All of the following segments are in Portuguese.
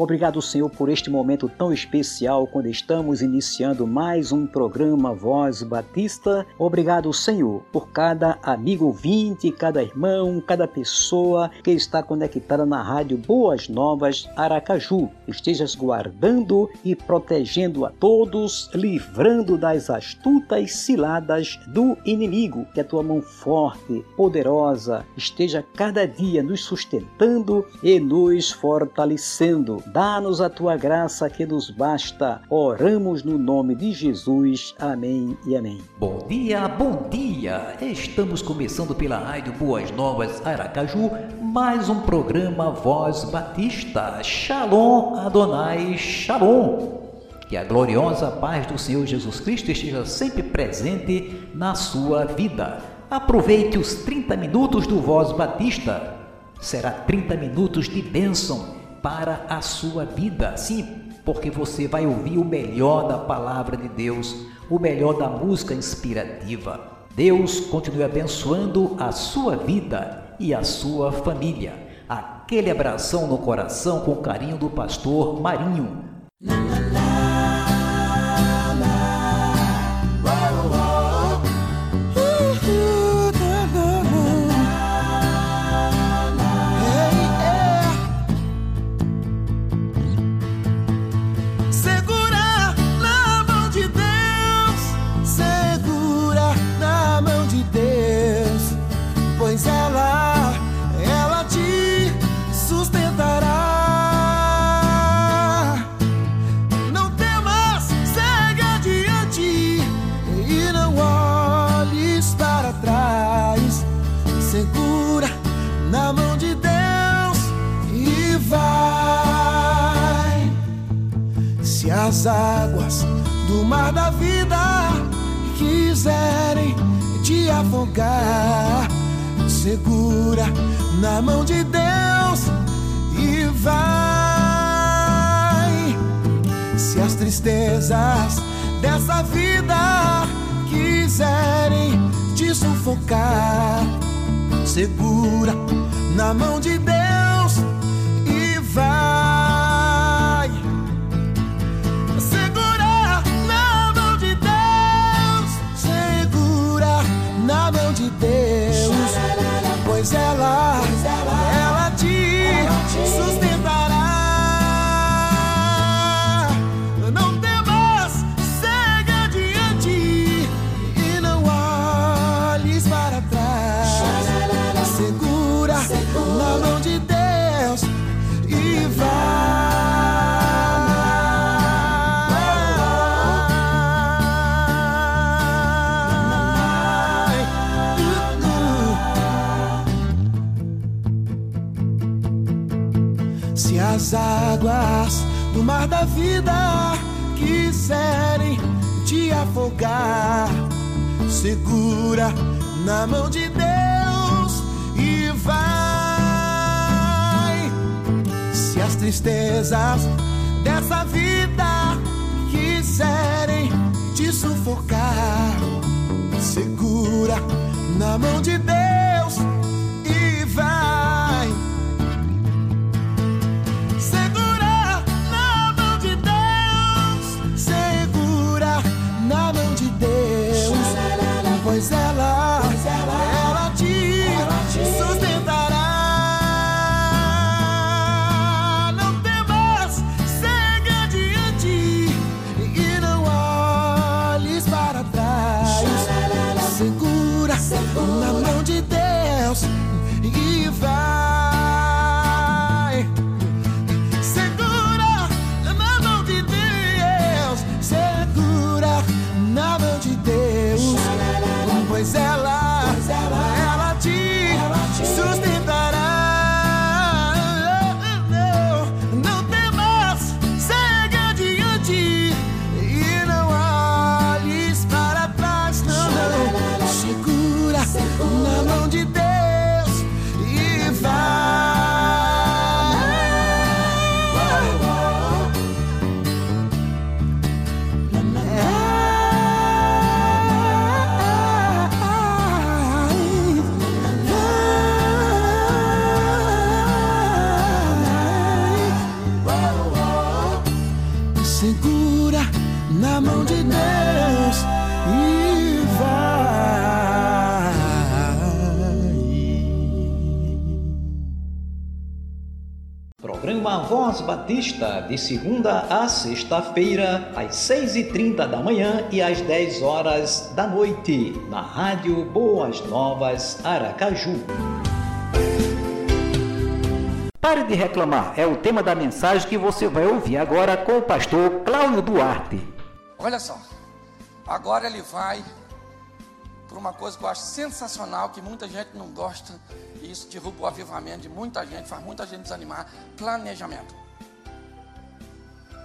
Obrigado, Senhor, por este momento tão especial quando estamos iniciando mais um programa Voz Batista. Obrigado, Senhor, por cada amigo ouvinte, cada irmão, cada pessoa que está conectada na rádio Boas Novas Aracaju. Estejas guardando e protegendo a todos, livrando das astutas ciladas do inimigo. Que a tua mão forte, poderosa, esteja cada dia nos sustentando e nos fortalecendo Dá-nos a tua graça que nos basta. Oramos no nome de Jesus. Amém e amém. Bom dia, bom dia. Estamos começando pela Rádio Boas Novas Aracaju, mais um programa Voz Batista. Shalom Adonai, Shalom. Que a gloriosa paz do Senhor Jesus Cristo esteja sempre presente na sua vida. Aproveite os 30 minutos do Voz Batista. Será 30 minutos de bênção para a sua vida. Sim, porque você vai ouvir o melhor da palavra de Deus, o melhor da música inspirativa. Deus continue abençoando a sua vida e a sua família. Aquele abração no coração com carinho do pastor Marinho. Águas do mar da vida quiserem te afogar, segura na mão de Deus e vai. Se as tristezas dessa vida quiserem te sufocar, segura na mão de Deus mar da vida quiserem te afogar, segura na mão de Deus e vai. Se as tristezas dessa vida quiserem te sufocar, segura na mão de Batista, de segunda a sexta-feira, às 6h30 da manhã e às 10 horas da noite, na Rádio Boas Novas Aracaju. Pare de reclamar é o tema da mensagem que você vai ouvir agora com o pastor Cláudio Duarte. Olha só, agora ele vai por uma coisa que eu acho sensacional, que muita gente não gosta, e isso derruba o avivamento de muita gente, faz muita gente desanimar: planejamento.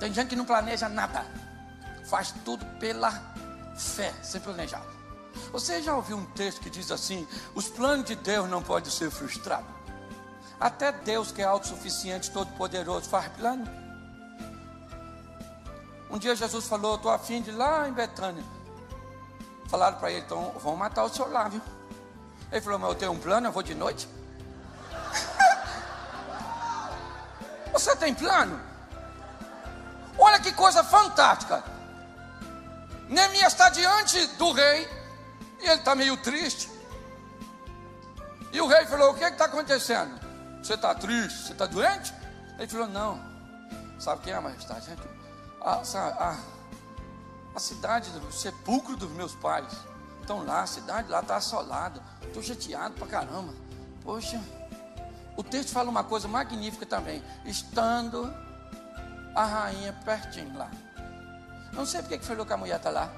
Tem gente que não planeja nada, faz tudo pela fé, sem planejar. Você já ouviu um texto que diz assim: os planos de Deus não podem ser frustrados? Até Deus, que é autossuficiente, todo-poderoso, faz plano. Um dia Jesus falou: Estou afim de ir lá em Betânia. Falaram para ele: Então, vão matar o senhor lá, viu? Ele falou: Mas eu tenho um plano, eu vou de noite. Você tem plano? Olha que coisa fantástica. Neemias está diante do rei e ele está meio triste. E o rei falou: O que está acontecendo? Você está triste? Você está doente? Ele falou: Não. Sabe quem é, majestade? A, a, a cidade do sepulcro dos meus pais. Estão lá, a cidade lá está assolada. Estou chateado pra caramba. Poxa, o texto fala uma coisa magnífica também. Estando a rainha pertinho lá. Não sei porque que falou que a mulher está lá.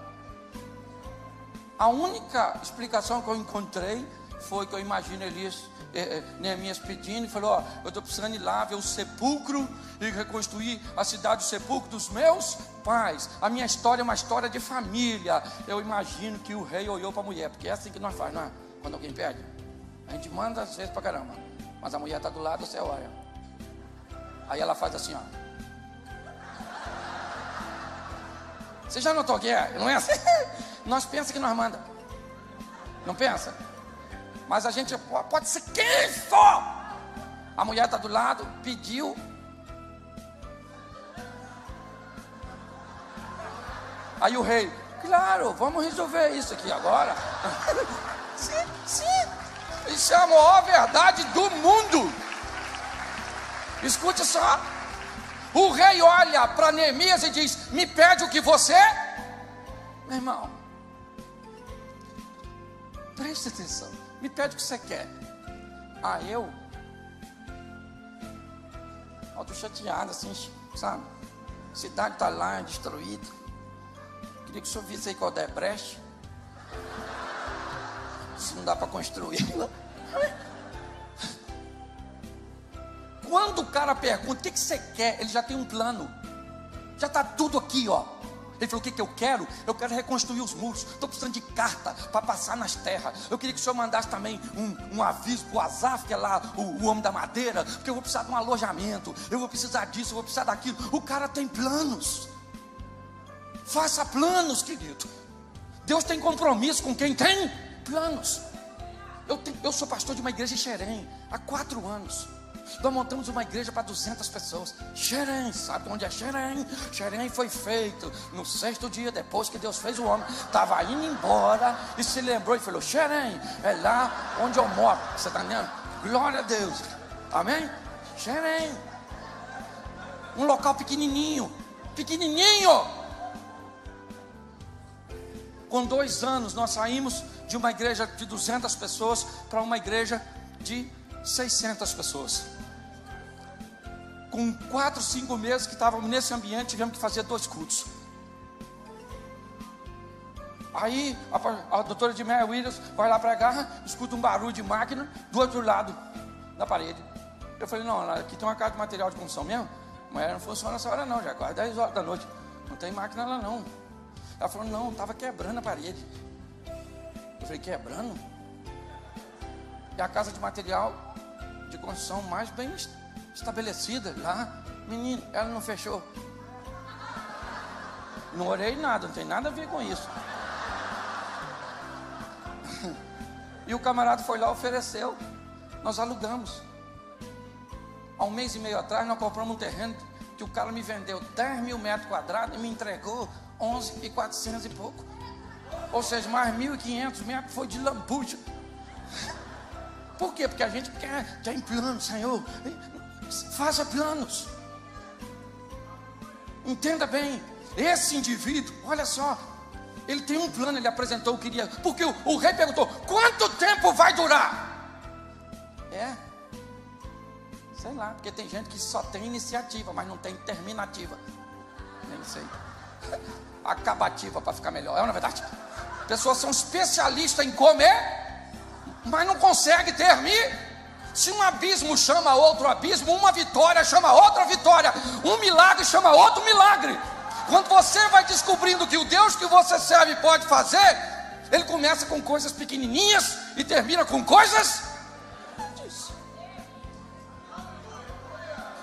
A única explicação que eu encontrei foi que eu imagino Elias é, é, Neemias pedindo e falou: Ó, eu estou precisando ir lá ver o sepulcro e reconstruir a cidade do sepulcro dos meus pais. A minha história é uma história de família. Eu imagino que o rei olhou para a mulher, porque é assim que nós faz, não é? Quando alguém pede, a gente manda às vezes para caramba, mas a mulher está do lado, você olha. Aí ela faz assim, ó. Você já notou que é? Não é assim? Nós pensa que nós manda. Não pensa? Mas a gente pode ser quem for. A mulher está do lado, pediu. Aí o rei, claro, vamos resolver isso aqui agora. sim, sim. Isso é a maior verdade do mundo. Escute só. O rei olha para Neemias e diz: Me pede o que você. Meu irmão, preste atenção. Me pede o que você quer. Ah, eu? Eu tô chateado, assim, sabe? A cidade está lá, destruída. Queria que o senhor visse aí qual é brecha. Se não dá para construí-la. Quando o cara pergunta o que, que você quer, ele já tem um plano. Já está tudo aqui, ó. Ele falou: O que, que eu quero? Eu quero reconstruir os muros. Estou precisando de carta para passar nas terras. Eu queria que o senhor mandasse também um, um aviso para o Azaf, que é lá o, o homem da madeira, porque eu vou precisar de um alojamento. Eu vou precisar disso, eu vou precisar daquilo. O cara tem planos. Faça planos, querido. Deus tem compromisso com quem tem planos. Eu, tenho, eu sou pastor de uma igreja em Xerém há quatro anos. Nós montamos uma igreja para 200 pessoas. Xerém, sabe onde é Xerém? Xerém foi feito no sexto dia depois que Deus fez o homem. Estava indo embora e se lembrou e falou: Xerém, é lá onde eu moro. Você está entendendo? Glória a Deus. Amém? Xerém. Um local pequenininho. Pequenininho. Com dois anos, nós saímos de uma igreja de 200 pessoas para uma igreja de 600 pessoas com quatro, cinco meses que estávamos nesse ambiente, tivemos que fazer dois cultos. Aí a, a doutora de Mary Williams vai lá pregar, escuta um barulho de máquina do outro lado da parede. Eu falei, não, aqui tem uma casa de material de construção mesmo, mas não funciona essa hora não, já é quase 10 horas da noite. Não tem máquina lá não. Ela falou, não, estava quebrando a parede. Eu falei, quebrando? É a casa de material de construção mais bem estabelecida lá. Menino, ela não fechou. Não orei nada, não tem nada a ver com isso. E o camarada foi lá, ofereceu. Nós alugamos. Há um mês e meio atrás, nós compramos um terreno que o cara me vendeu 10 mil metros quadrados e me entregou 11 e 400 e pouco. Ou seja, mais 1.500 metros foi de lambuja. Por quê? Porque a gente quer, tem plano, Senhor. Faça planos. Entenda bem, esse indivíduo, olha só, ele tem um plano, ele apresentou o que queria. Porque o, o rei perguntou: quanto tempo vai durar? É, sei lá, porque tem gente que só tem iniciativa, mas não tem terminativa. Nem sei. Acabativa para ficar melhor, é uma verdade. Pessoas são especialistas em comer, mas não conseguem terminar. Se um abismo chama outro abismo, uma vitória chama outra vitória, um milagre chama outro milagre. Quando você vai descobrindo que o Deus que você serve pode fazer, ele começa com coisas pequenininhas e termina com coisas grandes.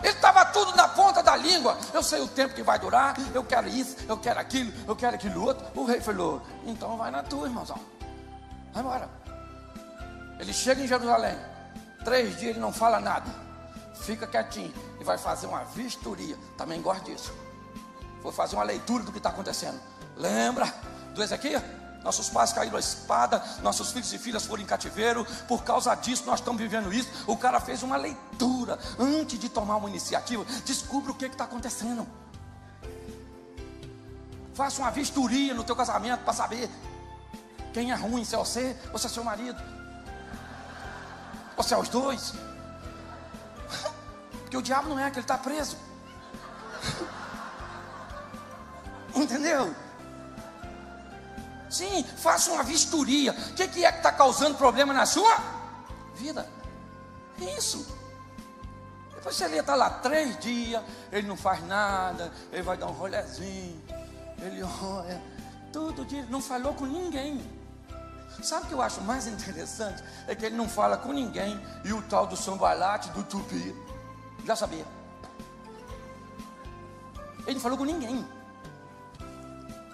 Ele estava tudo na ponta da língua. Eu sei o tempo que vai durar. Eu quero isso, eu quero aquilo, eu quero aquilo outro. O rei falou: então vai na tua, irmãozão. Vai embora. Ele chega em Jerusalém. Três dias ele não fala nada. Fica quietinho e vai fazer uma vistoria. Também gosto disso. Vou fazer uma leitura do que está acontecendo. Lembra do Ezequiel? Nossos pais caíram a espada, nossos filhos e filhas foram em cativeiro, por causa disso nós estamos vivendo isso. O cara fez uma leitura antes de tomar uma iniciativa. Descubra o que está acontecendo. Faça uma vistoria no teu casamento para saber quem é ruim, se é você ou se é seu marido. Se é os dois. Porque o diabo não é que ele está preso. Entendeu? Sim, faça uma vistoria. O que, é que está causando problema na sua vida? Isso. Depois você está lá três dias, ele não faz nada, ele vai dar um rolezinho, ele olha, todo dia, não falou com ninguém. Sabe o que eu acho mais interessante? É que ele não fala com ninguém e o tal do sambalate, do tupi, já sabia. Ele não falou com ninguém.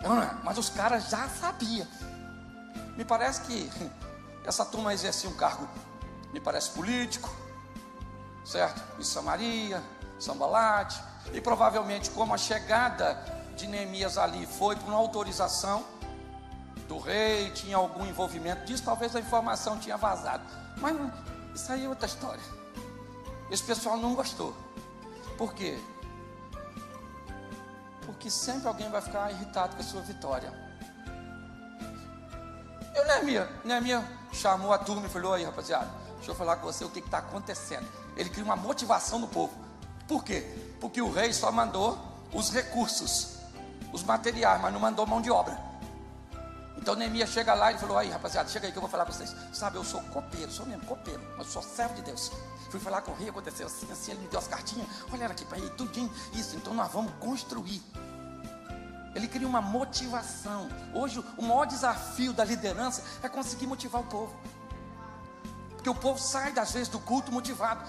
É? Mas os caras já sabiam. Me parece que essa turma exercia um cargo, me parece político, certo? Em Samaria, Sambalate, e provavelmente como a chegada de Neemias ali foi por uma autorização do rei, tinha algum envolvimento disso, talvez a informação tinha vazado. Mas isso aí é outra história. Esse pessoal não gostou. Por quê? porque sempre alguém vai ficar irritado com a sua vitória. E o Neemia, Neemia chamou a turma e falou: aí, rapaziada, deixa eu falar com você o que está acontecendo. Ele cria uma motivação no povo. Por quê? Porque o rei só mandou os recursos, os materiais, mas não mandou mão de obra. Então Neemias chega lá e falou: aí, rapaziada, chega aí que eu vou falar para vocês. Sabe, eu sou copeiro, sou mesmo copeiro, mas sou servo de Deus. Fui falar com o rei, aconteceu assim, assim, ele me deu as cartinhas. Olha aqui para ele, tudinho, isso. Então nós vamos construir. Ele cria uma motivação. Hoje, o maior desafio da liderança é conseguir motivar o povo. Porque o povo sai, às vezes, do culto motivado.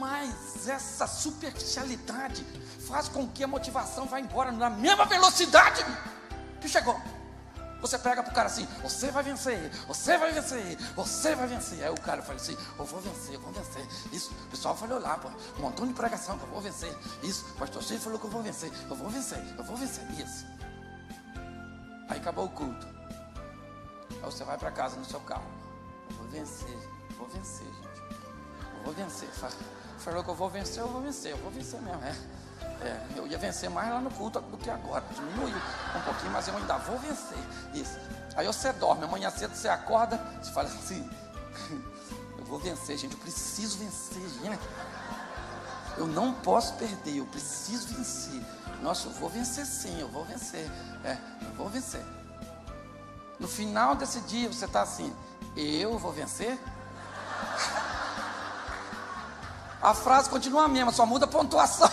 Mas essa superficialidade faz com que a motivação vá embora na mesma velocidade que chegou. Você pega para o cara assim, você vai vencer, você vai vencer, você vai vencer. Aí o cara fala assim, eu vou vencer, eu vou vencer. Isso, o pessoal falou lá, pô, um montão de pregação que eu vou vencer. Isso, o pastor Chico falou que eu vou vencer, eu vou vencer, eu vou vencer. Isso. Aí acabou o culto. Aí você vai para casa no seu carro. Eu vou vencer, vou vencer, gente. Eu vou vencer. Falou que eu vou vencer, eu vou vencer, eu vou vencer mesmo, é. É, eu ia vencer mais lá no culto do que agora. Diminuiu um pouquinho, mas eu ainda vou vencer. Isso. Aí você dorme, amanhã cedo você acorda, você fala assim, eu vou vencer, gente, eu preciso vencer, gente. Eu não posso perder, eu preciso vencer. Nossa, eu vou vencer sim, eu vou vencer. É, eu vou vencer. No final desse dia você está assim, eu vou vencer? A frase continua a mesma, só muda a pontuação.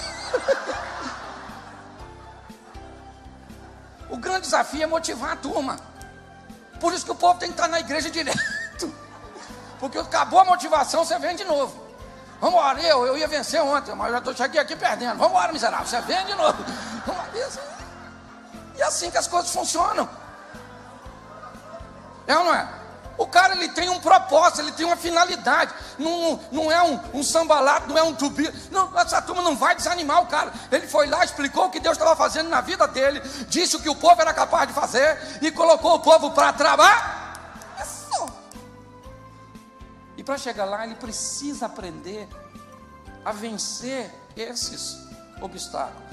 o grande desafio é motivar a turma. Por isso que o povo tem que estar na igreja direto. Porque acabou a motivação, você vem de novo. Vamos embora, eu, eu ia vencer ontem, mas já tô, cheguei aqui perdendo. Vamos embora, miserável, você vem de novo. E é assim que as coisas funcionam. É ou não é? O cara ele tem um propósito, ele tem uma finalidade. Não, não é um, um sambalato, não é um tubi. Não, essa turma não vai desanimar o cara. Ele foi lá, explicou o que Deus estava fazendo na vida dele, disse o que o povo era capaz de fazer e colocou o povo para trabalhar. E para chegar lá, ele precisa aprender a vencer esses obstáculos.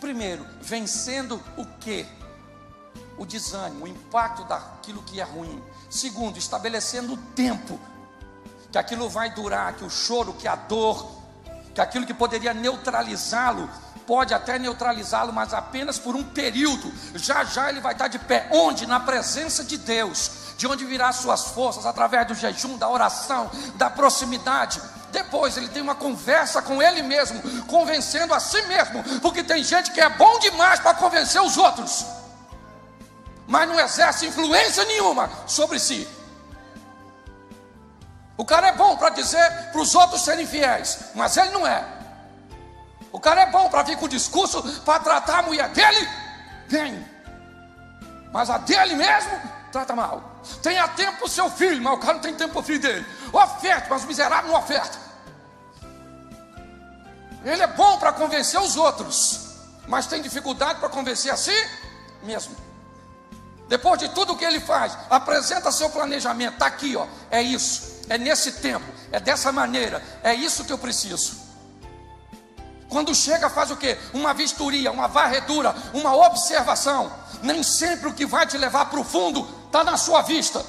Primeiro, vencendo o quê? O desânimo, o impacto daquilo que é ruim. Segundo, estabelecendo o tempo que aquilo vai durar, que o choro, que a dor, que aquilo que poderia neutralizá-lo, pode até neutralizá-lo, mas apenas por um período. Já já ele vai estar de pé. Onde? Na presença de Deus. De onde virá suas forças? Através do jejum, da oração, da proximidade. Depois ele tem uma conversa com ele mesmo, convencendo a si mesmo, porque tem gente que é bom demais para convencer os outros, mas não exerce influência nenhuma sobre si. O cara é bom para dizer para os outros serem fiéis, mas ele não é. O cara é bom para vir com discurso para tratar a mulher dele bem, mas a dele mesmo trata mal. Tenha tempo o seu filho, mas o cara não tem tempo para o filho dele. Oferte, mas o miserável não oferta. Ele é bom para convencer os outros, mas tem dificuldade para convencer a si mesmo. Depois de tudo que ele faz, apresenta seu planejamento. Está aqui, ó. É isso é nesse tempo, é dessa maneira, é isso que eu preciso. Quando chega, faz o que? Uma vistoria, uma varredura, uma observação. Nem sempre o que vai te levar para o fundo está na sua vista.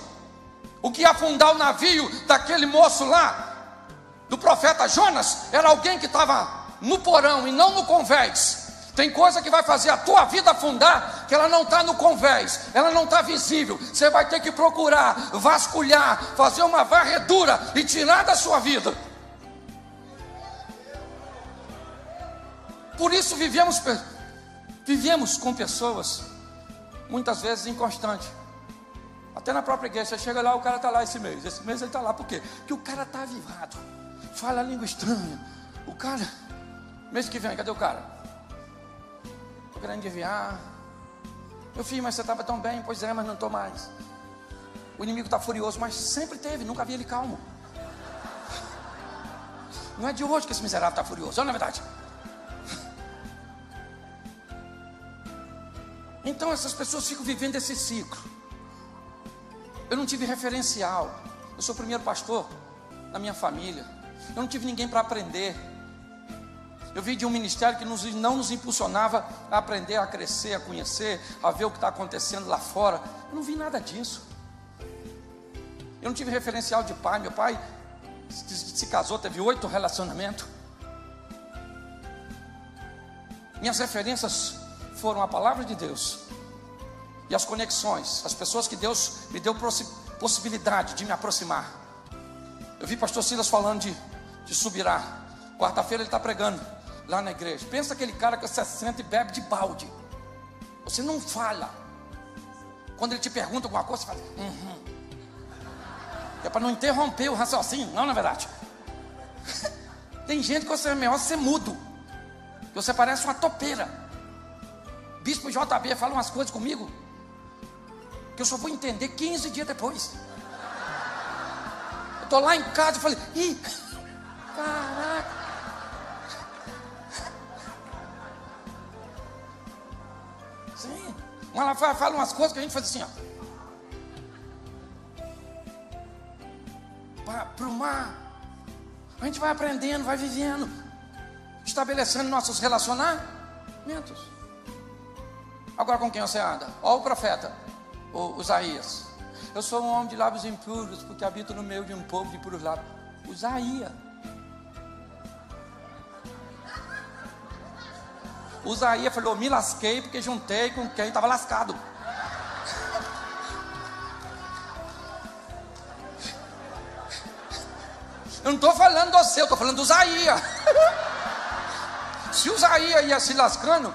O que afundar o navio daquele moço lá, do profeta Jonas, era alguém que estava no porão e não no convés. Tem coisa que vai fazer a tua vida afundar, que ela não está no convés, ela não está visível. Você vai ter que procurar, vasculhar, fazer uma varredura e tirar da sua vida. Por isso vivemos, vivemos com pessoas, muitas vezes inconstantes. Até na própria igreja, você chega lá, o cara está lá esse mês. Esse mês ele está lá, por quê? Porque o cara está avivado, fala língua estranha. O cara, mês que vem, cadê o cara? Querendo desviar. Meu filho, mas você estava tão bem. Pois é, mas não estou mais. O inimigo está furioso, mas sempre teve, nunca vi ele calmo. Não é de hoje que esse miserável está furioso, não é verdade? Então essas pessoas ficam vivendo esse ciclo. Eu não tive referencial. Eu sou o primeiro pastor na minha família. Eu não tive ninguém para aprender. Eu vi de um ministério que nos, não nos impulsionava a aprender, a crescer, a conhecer, a ver o que está acontecendo lá fora. Eu não vi nada disso. Eu não tive referencial de pai. Meu pai se, se casou, teve oito relacionamentos. Minhas referências foram a palavra de Deus e as conexões, as pessoas que Deus me deu possibilidade de me aproximar. Eu vi pastor Silas falando de, de Subirá. Quarta-feira ele está pregando lá na igreja. Pensa aquele cara que você senta e bebe de balde. Você não fala. Quando ele te pergunta alguma coisa, você fala, uhum. É para não interromper o raciocínio, não, na é verdade. Tem gente que você é melhor ser mudo. Que você parece uma topeira. Bispo JB fala umas coisas comigo. Que eu só vou entender 15 dias depois. Eu estou lá em casa e falei, ih, caraca. Fala umas coisas que a gente faz assim, ó. Para o mar. A gente vai aprendendo, vai vivendo, estabelecendo nossos relacionamentos. Agora com quem você anda? Olha o profeta, o Isaías. Eu sou um homem de lábios impuros, porque habito no meio de um povo de puros lábios. Isaías. Usaías falou: Me lasquei porque juntei com quem estava lascado. Eu não estou falando do seu, estou falando do Usaías. Se o Usaías ia se lascando,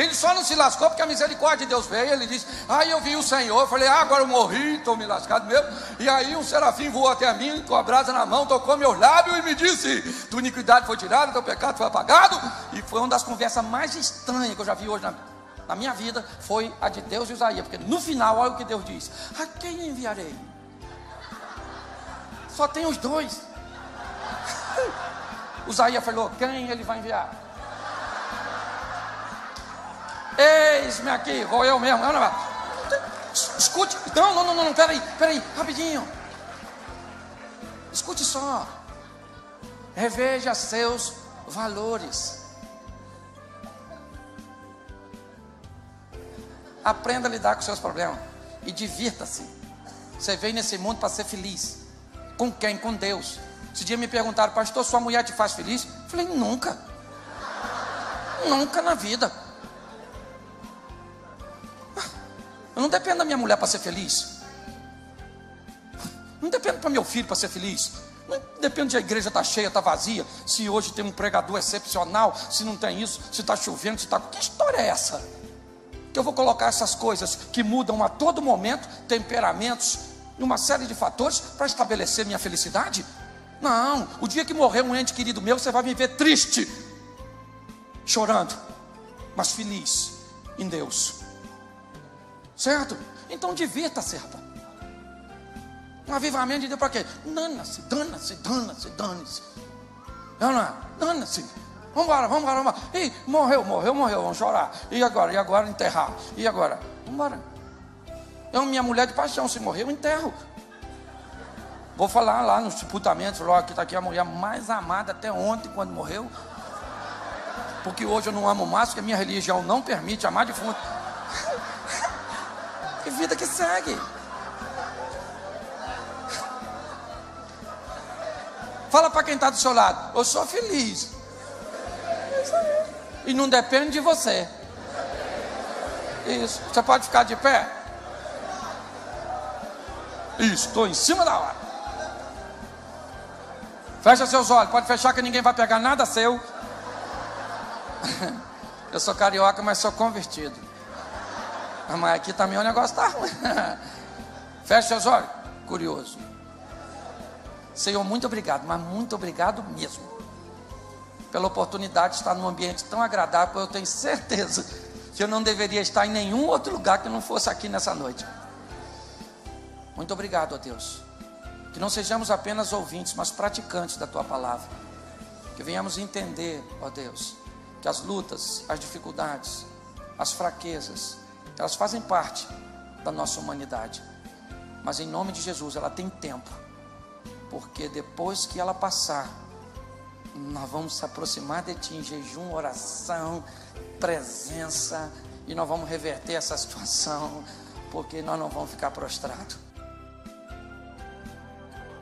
ele só não se lascou porque a misericórdia de Deus veio. Ele disse: Aí eu vi o Senhor. Falei: Ah, agora eu morri, estou me lascado mesmo. E aí um serafim voou até mim com a brasa na mão, tocou meu lábio e me disse: Tua iniquidade foi tirada, teu pecado foi apagado. E foi uma das conversas mais estranhas que eu já vi hoje na, na minha vida. Foi a de Deus e Isaías. Porque no final, olha o que Deus diz: A quem enviarei? Só tem os dois. Isaías falou: Quem ele vai enviar? Eis-me aqui, vou eu mesmo. Não, não, escute, não, não, não, não, peraí, peraí, rapidinho. Escute só. Reveja seus valores. Aprenda a lidar com seus problemas e divirta-se. Você veio nesse mundo para ser feliz. Com quem? Com Deus. Esse dia me perguntaram, pastor, sua mulher te faz feliz? Eu falei, nunca. Nunca na vida. Eu não dependo da minha mulher para ser feliz. Não dependo para meu filho para ser feliz. Não depende de a igreja estar tá cheia, está vazia. Se hoje tem um pregador excepcional, se não tem isso, se está chovendo, se está. Que história é essa? Que eu vou colocar essas coisas que mudam a todo momento, temperamentos, uma série de fatores para estabelecer minha felicidade? Não, o dia que morrer um ente querido meu, você vai me ver triste, chorando, mas feliz em Deus. Certo? Então divirta-se. Um avivamento de Deus para quê? Dana-se, dana-se, dana-se, dane-se. Dana, dana-se. Vamos embora, vamos embora, vamos embora. Ih, morreu, morreu, morreu, vamos chorar. E agora? E agora enterrar? E agora? Vamos embora. Eu, minha mulher de paixão, se morreu, eu enterro. Vou falar lá nos sepultamentos, logo que está aqui a mulher mais amada até ontem, quando morreu. Porque hoje eu não amo mais, porque a minha religião não permite amar defunto. Que vida que segue. Fala para quem está do seu lado, eu sou feliz. E não depende de você. Isso. Você pode ficar de pé? Estou em cima da hora. Fecha seus olhos, pode fechar que ninguém vai pegar nada seu. Eu sou carioca, mas sou convertido. Mas aqui também o negócio está ruim. Fecha seus olhos. Curioso. Senhor, muito obrigado, mas muito obrigado mesmo. Pela oportunidade de estar num ambiente tão agradável, eu tenho certeza que eu não deveria estar em nenhum outro lugar que não fosse aqui nessa noite. Muito obrigado, ó Deus. Que não sejamos apenas ouvintes, mas praticantes da tua palavra. Que venhamos entender, ó Deus, que as lutas, as dificuldades, as fraquezas, elas fazem parte da nossa humanidade. Mas em nome de Jesus, ela tem tempo. Porque depois que ela passar, nós vamos se aproximar de Ti em jejum, oração, presença, e nós vamos reverter essa situação, porque nós não vamos ficar prostrados.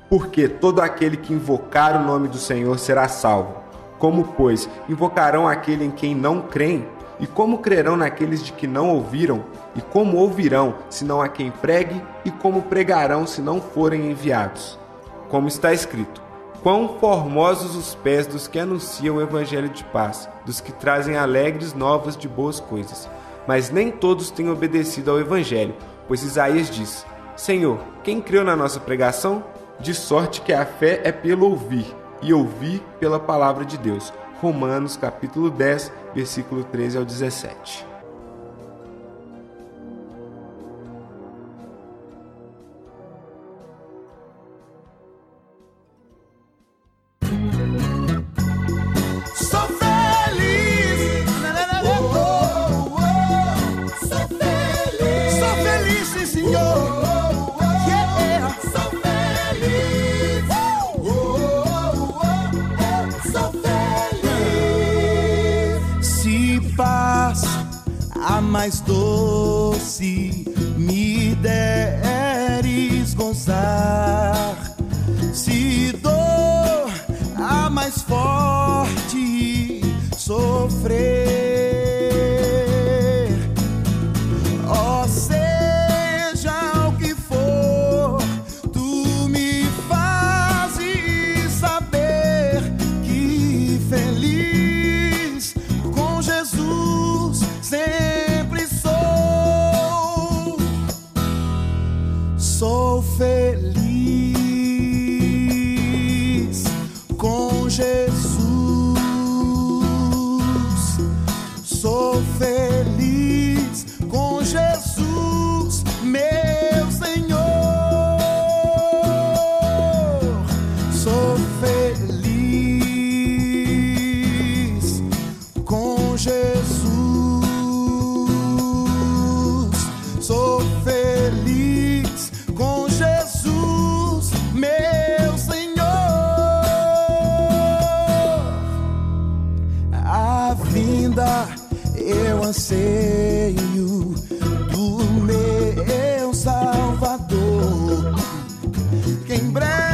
Porque todo aquele que invocar o nome do Senhor será salvo. Como, pois, invocarão aquele em quem não creem? E como crerão naqueles de que não ouviram? E como ouvirão, se não a quem pregue? E como pregarão, se não forem enviados? Como está escrito: Quão formosos os pés dos que anunciam o evangelho de paz, dos que trazem alegres novas de boas coisas. Mas nem todos têm obedecido ao evangelho, pois Isaías diz: Senhor, quem creu na nossa pregação? De sorte que a fé é pelo ouvir, e ouvir pela palavra de Deus. Romanos capítulo 10, versículo 13 ao 17. em breve.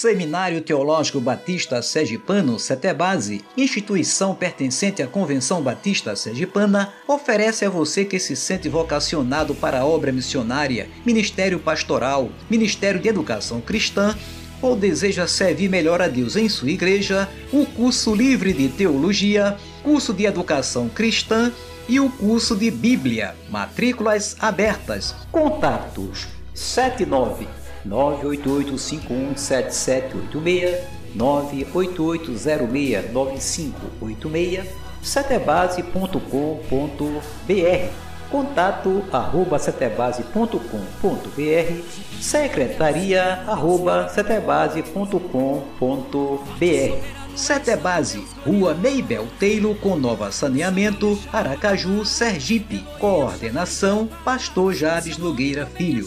Seminário Teológico Batista Sergipano Setebase, instituição pertencente à Convenção Batista Sergipana, oferece a você que se sente vocacionado para a obra missionária, ministério pastoral, ministério de educação cristã ou deseja servir melhor a Deus em sua igreja, o curso livre de teologia, curso de educação cristã e o curso de Bíblia. Matrículas abertas. Contatos 79 988517786 988069586 setebase.com.br contato arroba setebase.com.br secretaria arroba setebase.com.br Setebase, Rua Meibel Teilo com Nova Saneamento, Aracaju, Sergipe. Coordenação, Pastor Jabes Nogueira Filho.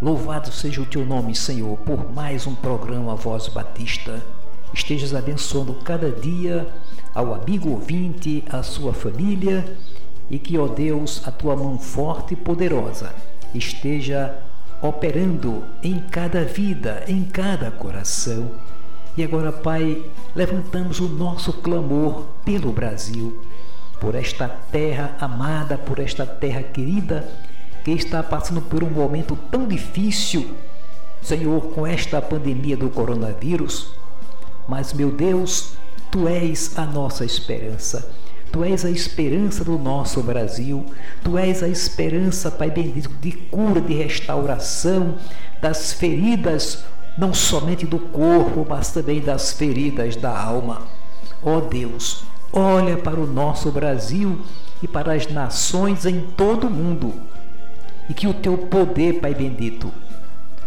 Louvado seja o teu nome, Senhor, por mais um programa Voz Batista. Estejas abençoando cada dia ao amigo ouvinte, a sua família e que, ó Deus, a tua mão forte e poderosa esteja operando em cada vida, em cada coração. E agora, Pai, levantamos o nosso clamor pelo Brasil, por esta terra amada, por esta terra querida que está passando por um momento tão difícil, Senhor, com esta pandemia do coronavírus. Mas, meu Deus, Tu és a nossa esperança. Tu és a esperança do nosso Brasil. Tu és a esperança, Pai bendito, de cura, de restauração das feridas, não somente do corpo, mas também das feridas da alma. Ó oh Deus, olha para o nosso Brasil e para as nações em todo o mundo e que o teu poder, Pai bendito,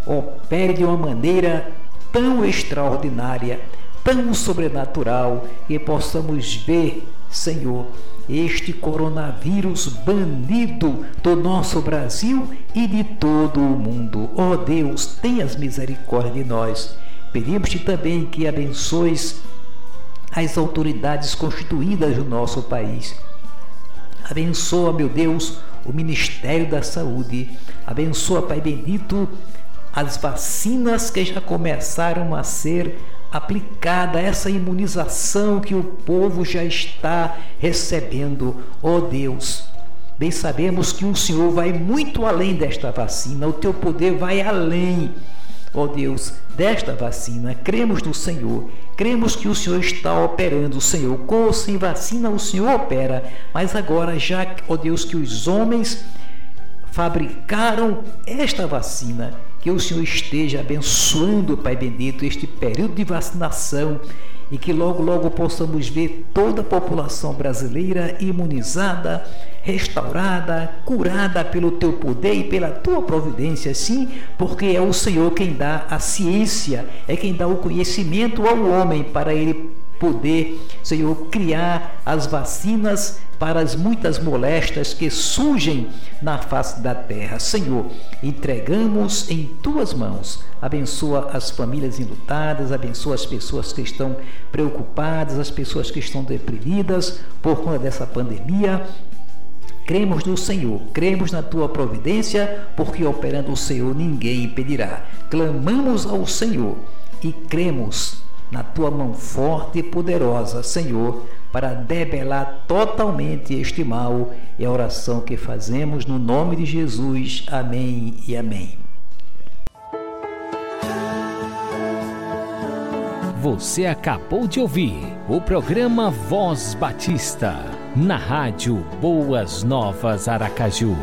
opere de uma maneira tão extraordinária, tão sobrenatural, que possamos ver, Senhor, este coronavírus banido do nosso Brasil e de todo o mundo. Ó oh Deus, tenhas misericórdia de nós. Pedimos-te também que abençoes as autoridades constituídas do nosso país. Abençoa, meu Deus, o Ministério da Saúde. Abençoa, Pai bendito, as vacinas que já começaram a ser aplicada essa imunização que o povo já está recebendo. Ó oh Deus, bem sabemos que o Senhor vai muito além desta vacina, o teu poder vai além. Ó oh Deus, desta vacina, cremos no Senhor, cremos que o Senhor está operando, Senhor, com ou sem vacina o Senhor opera, mas agora já, ó Deus, que os homens fabricaram esta vacina, que o Senhor esteja abençoando, Pai bendito, este período de vacinação e que logo, logo possamos ver toda a população brasileira imunizada, restaurada, curada pelo teu poder e pela tua providência, sim, porque é o Senhor quem dá a ciência, é quem dá o conhecimento ao homem para ele poder, Senhor, criar as vacinas para as muitas moléstias que surgem na face da terra. Senhor, entregamos em tuas mãos. Abençoa as famílias enlutadas, abençoa as pessoas que estão preocupadas, as pessoas que estão deprimidas por conta dessa pandemia. Cremos no Senhor, cremos na tua providência, porque operando o Senhor ninguém impedirá. Clamamos ao Senhor e cremos na tua mão forte e poderosa, Senhor, para debelar totalmente este mal. É a oração que fazemos no nome de Jesus. Amém e amém. Você acabou de ouvir o programa Voz Batista, na rádio Boas Novas Aracaju.